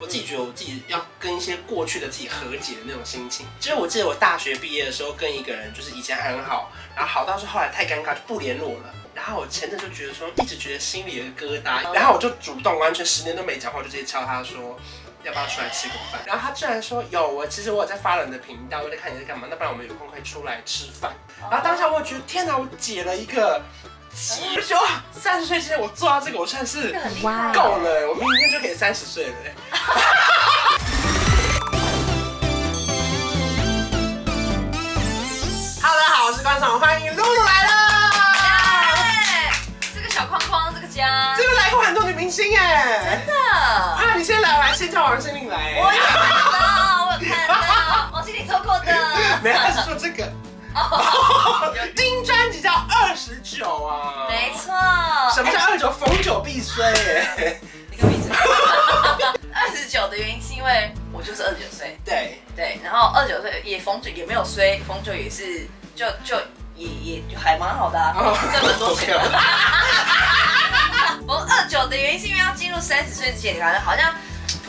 我自己觉得我自己要跟一些过去的自己和解的那种心情。其实我记得我大学毕业的时候，跟一个人就是以前很好，然后好到是后来太尴尬就不联络了。然后我前阵就觉得说，一直觉得心里有个疙瘩，然后我就主动完全十年都没讲话，就直接敲他说，要不要出来吃个饭？然后他居然说有，我其实我有在发了你的频道，我在看你在干嘛，那不然我们有空可以出来吃饭。然后当下我觉得天哪，我解了一个。我就哇，三十岁之前我做到这个，我算是够了，我明天就可以三十岁了。哈喽，大家好，我是观众，欢迎露露来了。这个小框框，这个家，这边来过很多女明星哎，真的。啊，你先来，我还先叫王心凌来。我有看到，我有看到，王心凌做过的。没有，是说这个。新专辑叫二十九啊，没错。什么叫二十九？逢九必衰耶。你个名字。二十九的原因是因为我就是二十九岁。对对，然后二十九岁也逢九也没有衰，逢九也是就就也也就还蛮好的，挣蛮多钱。逢二九的原因是因为要进入三十岁之前，你看好像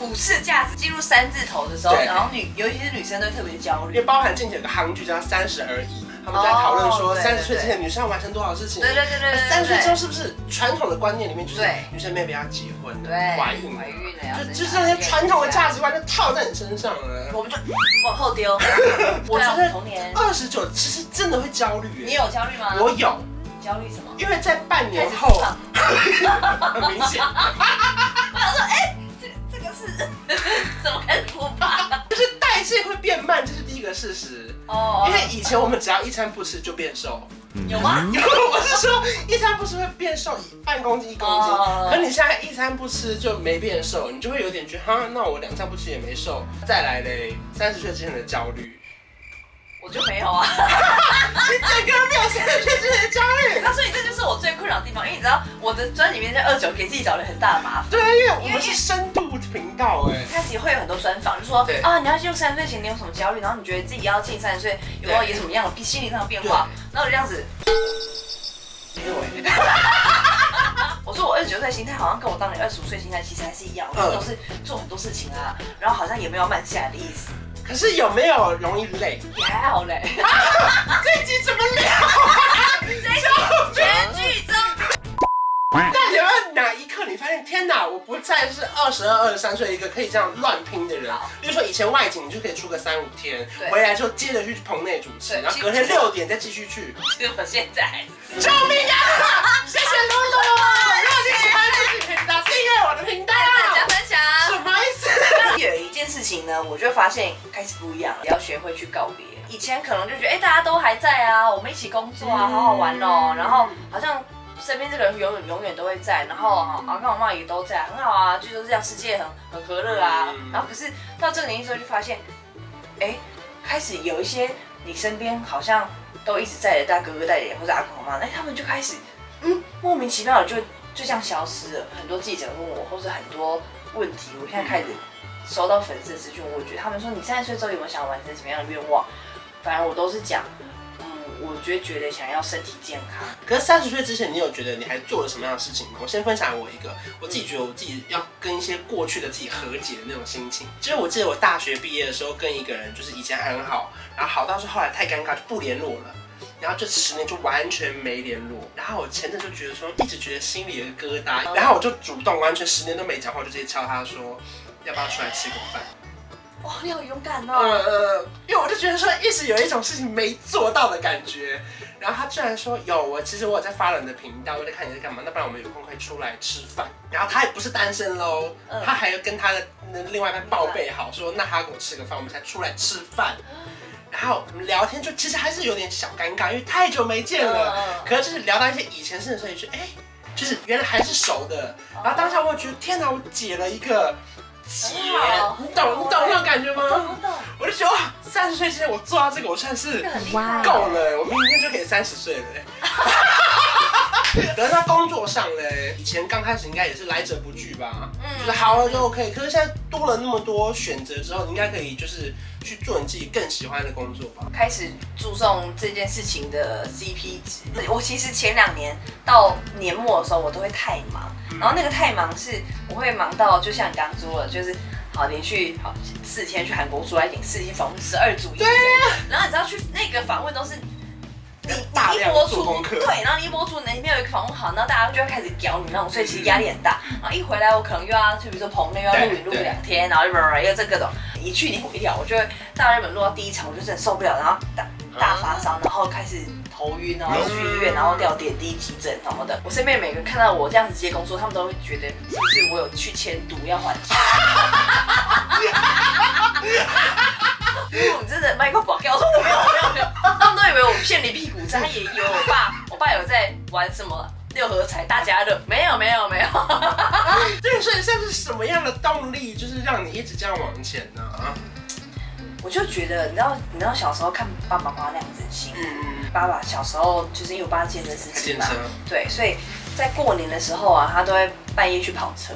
普世价值进入三字头的时候，然后女尤其是女生都会特别焦虑，因为包含近期有个韩剧叫《三十而已》。他们在讨论说，三十岁之前女生要完成多少事情？对对对对。三十岁之后是不是传统的观念里面就是女生妹妹要结婚、怀孕、怀孕的，就就是那些传统的价值观就套在你身上了。我们就往后丢。我觉得童年二十九其实真的会焦虑。你有焦虑吗？我有。焦虑什么？因为在半年后，很明显。我想说，哎，是 怎么开始哭吧？就是代谢会变慢，这是第一个事实。哦，因为以前我们只要一餐不吃就变瘦，有吗？有，我是说一餐不吃会变瘦半公斤一公斤，可你现在一餐不吃就没变瘦，你就会有点觉得哈，那我两餐不吃也没瘦。再来嘞，三十岁之前的焦虑。我就没有啊，你整个没有三十岁之前的焦虑，那所以这就是我最困扰的地方，因为你知道我的专辑里面在二九给自己找了很大的麻烦。对，因为我们是深度频道哎，开始会有很多专访，就说啊，你要进入三十岁前你有什么焦虑，然后你觉得自己要进三十岁有没有也什么样的心理上的变化，然后我就这样子，我说我二十九岁心态好像跟我当年二十五岁心态其实还是一样，都是做很多事情啊，然后好像也没有慢下来的意思。可是有没有容易累？也还好累。这一集怎么聊啊？这一集全剧终。但有没有哪一刻你发现，天哪，我不再是二十二、二十三岁一个可以这样乱拼的人？比如说以前外景你就可以出个三五天，回来之后接着去棚内主持，然后隔天六点再继续去。其实我现在救命啊！谢谢露露。情呢，我就发现开始不一样了，要学会去告别。以前可能就觉得，哎，大家都还在啊，我们一起工作啊，好好玩哦，然后好像。身边这个人永远永远都会在，然后啊，跟我妈也都在，很好啊，就是这样，世界很很和乐啊。然后可是到这个年纪之后，就发现，哎，开始有一些你身边好像都一直在的大哥哥、大姐姐或者阿公阿妈，哎，他们就开始，嗯，莫名其妙的就就这样消失了。很多记者问我，或者很多问题，我现在开始收到粉丝的私讯，我觉得他们说你三十岁之后有没有想要完成什么样的愿望？反正我都是讲。我觉得觉得想要身体健康，可是三十岁之前，你有觉得你还做了什么样的事情吗？我先分享我一个，我自己觉得我自己要跟一些过去的自己和解的那种心情。其实我记得我大学毕业的时候，跟一个人就是以前很好，然后好到是后来太尴尬就不联络了，然后这十年就完全没联络。然后我前阵就觉得说，一直觉得心里有个疙瘩，然后我就主动完全十年都没讲话，就直接敲他说，要不要出来吃个饭？哇，你好勇敢哦！呃，因为我就觉得说，一直有一种事情没做到的感觉。然后他居然说有，我其实我有在发了你的频道，我在看你在干嘛。那不然我们有空可以出来吃饭。然后他也不是单身喽，他还要跟他的另外一半报备好，说那他跟我吃个饭，我们才出来吃饭。然后我们聊天就其实还是有点小尴尬，因为太久没见了。可是就是聊到一些以前事的时候，就哎，就是原来还是熟的。然后当下我觉得天哪，我解了一个。姐，你懂你懂那种感觉吗？我就觉得哇，三十岁之前我做到这个，我算是够了，我明天就可以三十岁了。可是他工作上嘞，以前刚开始应该也是来者不拒吧，嗯就是好了就 OK。可是现在多了那么多选择之后，你应该可以就是去做你自己更喜欢的工作吧。开始注重这件事情的 CP 值。我其实前两年到年末的时候，我都会太忙。然后那个太忙是，我会忙到就像你刚刚说的，就是好连续好四天去韩国出来领四天访问十二组医生，对啊，然后你知道去那个访问都是。一播出做功课对，然后你一播出，你没有一个访问好，然后大家就会开始屌你那种，所以其实压力很大。然后一回来，我可能又要去，比如说棚内又要录影录两天，然后又又这各种，一去你回掉，我就会大日本录到第一场，我就真的受不了，然后大大发烧，然后开始头晕，然后去医院，然后吊点滴急诊什么的。我身边每个人看到我这样子接工作，他们都会觉得是不是我有去签毒要还钱？因为我们真的卖过保镖，我说我没有没有没有，他们都以为我骗你屁股债。他也有我爸，我爸有在玩什么六合彩、大家乐，没有没有没有。对，所以像是什么样的动力，就是让你一直这样往前呢？我就觉得，你知道，你知道小时候看爸爸妈妈那样子辛苦，嗯，爸爸小时候就是因为我爸健身司机嘛对，所以在过年的时候啊，他都会半夜去跑车，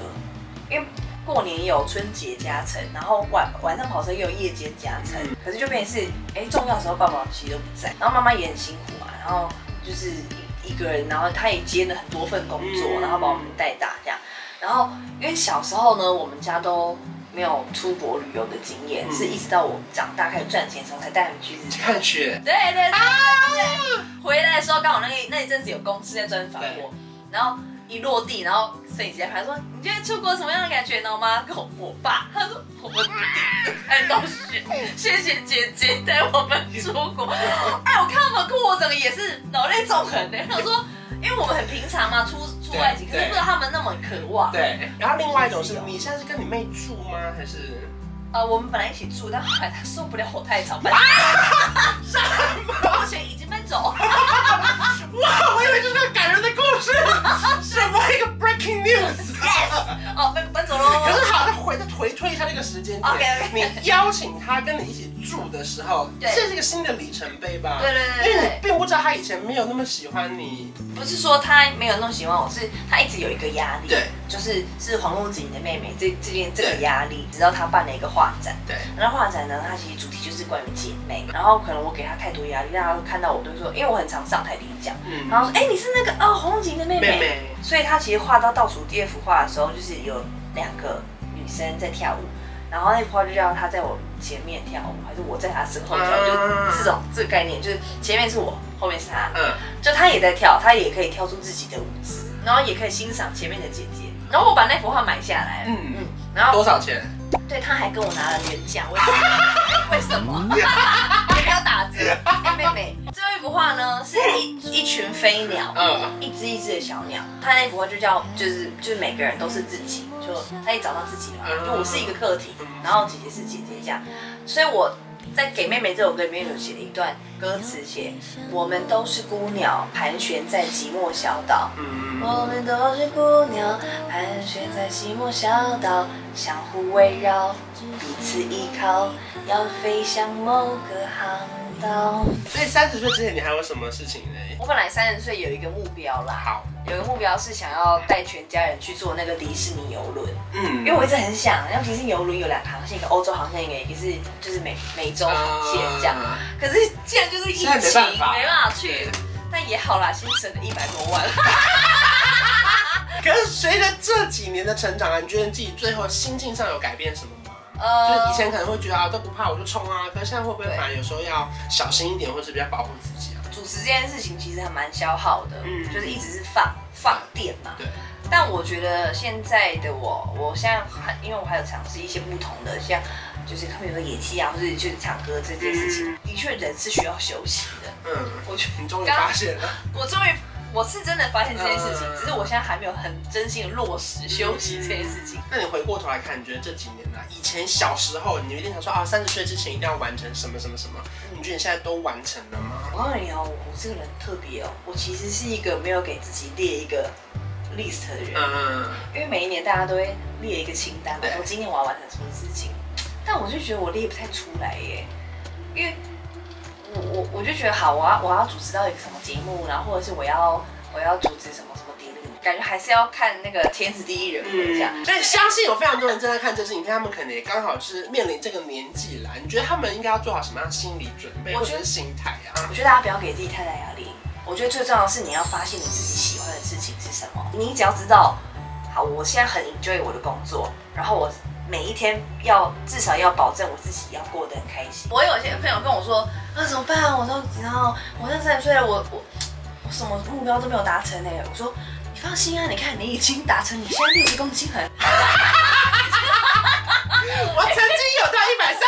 因为。过年有春节加成，然后晚晚上跑车又有夜间加成，嗯、可是就变成是，哎，重要的时候爸爸其实都不在，然后妈妈也很辛苦嘛，然后就是一个人，然后他也接了很多份工作，嗯、然后把我们带大这样，然后因为小时候呢，我们家都没有出国旅游的经验，嗯、是一直到我长大开始赚钱的时候才带他们去看雪。对对对，啊、回来的时候刚好那那一阵子有公司在专访我，对然后。一落地，然后摄影师还说：“你今天出国什么样的感觉呢？吗？”跟我，我爸他说：“我们第一次看到雪，谢谢姐姐带我们出国。”哎，我看他们哭，我整个也是老泪纵横的。我说：“因为我们很平常嘛，出出外景，可是不知道他们那么渴望。”对。然后另外一种是你现在是跟你妹住吗？还是？呃，我们本来一起住，但后来他受不了我太吵！哦，搬搬走喽。可是好，再回再回推一下那个时间点。OK。你邀请他跟你一起住的时候，这是一个新的里程碑吧？对对对。因为你并不知道他以前没有那么喜欢你。不是说他没有那么喜欢我，是他一直有一个压力。对。就是是黄璐子莹的妹妹，这这边这个压力，直到他办了一个画展。对。那画展呢，它其实主题就是关于姐妹。然后可能我给他太多压力，让他看到我都说，因为我很常上台领奖。嗯。然后说，哎，你是那个哦，黄璐子莹的妹妹。妹妹。所以他其实画到倒数第二幅画的时候，就是有两个女生在跳舞。然后那幅画就叫她在我前面跳舞，还是我在她身后跳舞，就这种这个概念，就是前面是我，后面是她。嗯。就她也在跳，她也可以跳出自己的舞姿，然后也可以欣赏前面的姐姐。然后我把那幅画买下来，嗯嗯，然后多少钱？对，他还跟我拿了原价，为什么？为什么？也不要打折。哎，妹妹，最后一幅画呢，是一一群飞鸟，嗯，一只一只的小鸟。他那幅画就叫，就是就是每个人都是自己，就他也找到自己了，就我是一个客体，然后姐姐是姐姐这样，所以我。在《给妹妹》这首歌里面有写了一段歌词，写我们都是孤鸟，盘旋在寂寞小岛。嗯、我们都是孤鸟，盘旋在寂寞小岛，相互围绕，彼此依靠，要飞向某个航。所以三十岁之前你还有什么事情呢？我本来三十岁有一个目标啦，好，有一个目标是想要带全家人去坐那个迪士尼游轮，嗯，因为我一直很想，像迪士尼游轮有两个航线，一个欧洲航线，一个也是就是美美洲航线这样，嗯、可是既然就是疫情，没办法，去，但也好啦，先省了一百多万。可是随着这几年的成长啊，你觉得你自己最后心境上有改变什么吗？呃，就是以前可能会觉得啊都不怕我就冲啊，可是现在会不会反而有时候要小心一点，或是比较保护自己？啊？主持这件事情其实还蛮消耗的，嗯，就是一直是放放电嘛。对。但我觉得现在的我，我现在还因为我还有尝试一些不同的，像就是他们有个演戏啊，或者就是唱歌这件事情，的确人是需要休息的。嗯，我觉得你终于发现了，我终于。我是真的发现这件事情，只是我现在还没有很真心的落实休息这件事情。那你回过头来看，你觉得这几年来，以前小时候你一定想说啊，三十岁之前一定要完成什么什么什么，你觉得你现在都完成了吗？我告诉你哦，我这个人特别哦，我其实是一个没有给自己列一个 list 的人。嗯。因为每一年大家都会列一个清单我，说今年我要完成什么事情，但我就觉得我列不太出来耶，因为。我我我就觉得好，我要我要主持到一个什么节目，然后或者是我要我要组织什么感觉还是要看那个天时地利人和这样。嗯、所以相信有非常多人正在看这视频，他们可能也刚好是面临这个年纪啦。你觉得他们应该要做好什么样的心理准备或者是心态啊？我觉得大家不要给自己太大压力。我觉得最重要的是你要发现你自己喜欢的事情是什么。你只要知道，好，我现在很 enjoy 我的工作，然后我每一天要至少要保证我自己要过得很开心。我有些朋友跟我说，那怎么办？我说，然后我现在三十岁了，我我我什么目标都没有达成呢。我说你放心啊，你看你已经达成，你现在六十公斤了。我曾经有到一百三，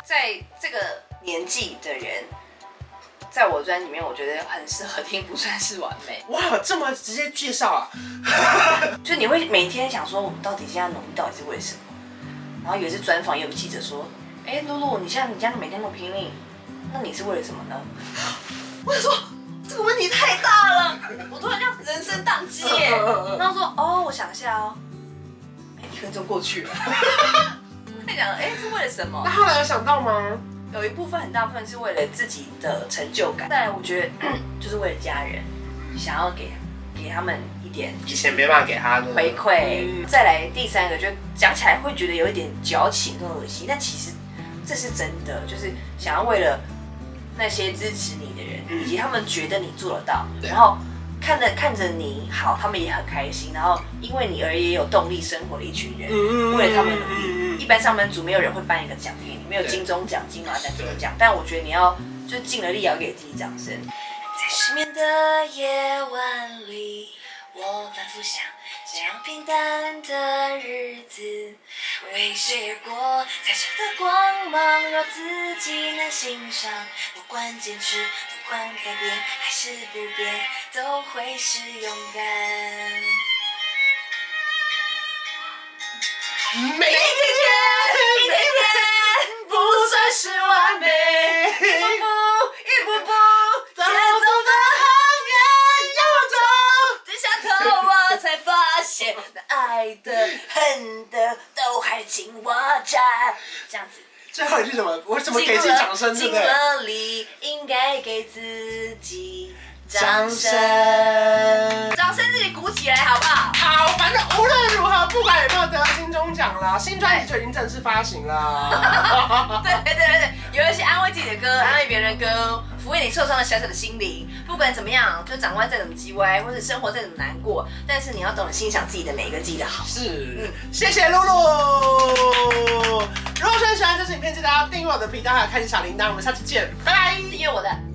在这个年纪的人。在我专里面，我觉得很适合听，不算是完美。哇，这么直接介绍啊！就你会每天想说，我们到底现在努力到底是为什么？然后有一次专访，也有记者说：“哎、欸，露露，你像你这样每天那么拼命，那你是为了什么呢？”我想说这个问题太大了，我突然这样人生宕机耶。然后说：“哦，我想一下哦。欸”哎，一分钟过去了。在讲，哎、欸，是为了什么？那后来有想到吗？有一部分很大部分是为了自己的成就感，再来我觉得 就是为了家人，想要给给他们一点以前没办法给他的回馈。再来第三个，就讲起来会觉得有一点矫情跟恶心，但其实这是真的，就是想要为了那些支持你以及他们觉得你做得到，然后看着看着你好，他们也很开心，然后因为你而也有动力生活的一群人，为了他们努力。一般上班族没有人会颁一个奖给你。没有金钟奖、金马奖这个奖，但我觉得你要就尽了力，要给自己掌声。在失眠的夜晚里，我反复想，这样平淡的日子为谁而过？彩色的光芒让自己能欣赏。不管坚持，不管改变，还是不变，都会是勇敢。每一天。每一天不算是完美，爱的、恨的都还紧握着。这样子。最后一句什么？我怎么给自己掌声？对不对？尽了力，应该给自己掌声。掌声，自己鼓起来，好不好？好，反正无论如何，不管有没有得金钟奖啦，新专辑就已经正式发行了。对对对对对，有一些安慰自己的歌，安慰别人的歌，抚慰你受伤的小小的心灵。不管怎么样，就长官再怎么叽歪，或者生活再怎么难过，但是你要懂得欣赏自己的每一个自己的好。是，嗯，谢谢露露。如果说喜欢这支影片，记得要订阅我的频道，还有开启小铃铛。我们下次见，拜拜。订阅我的。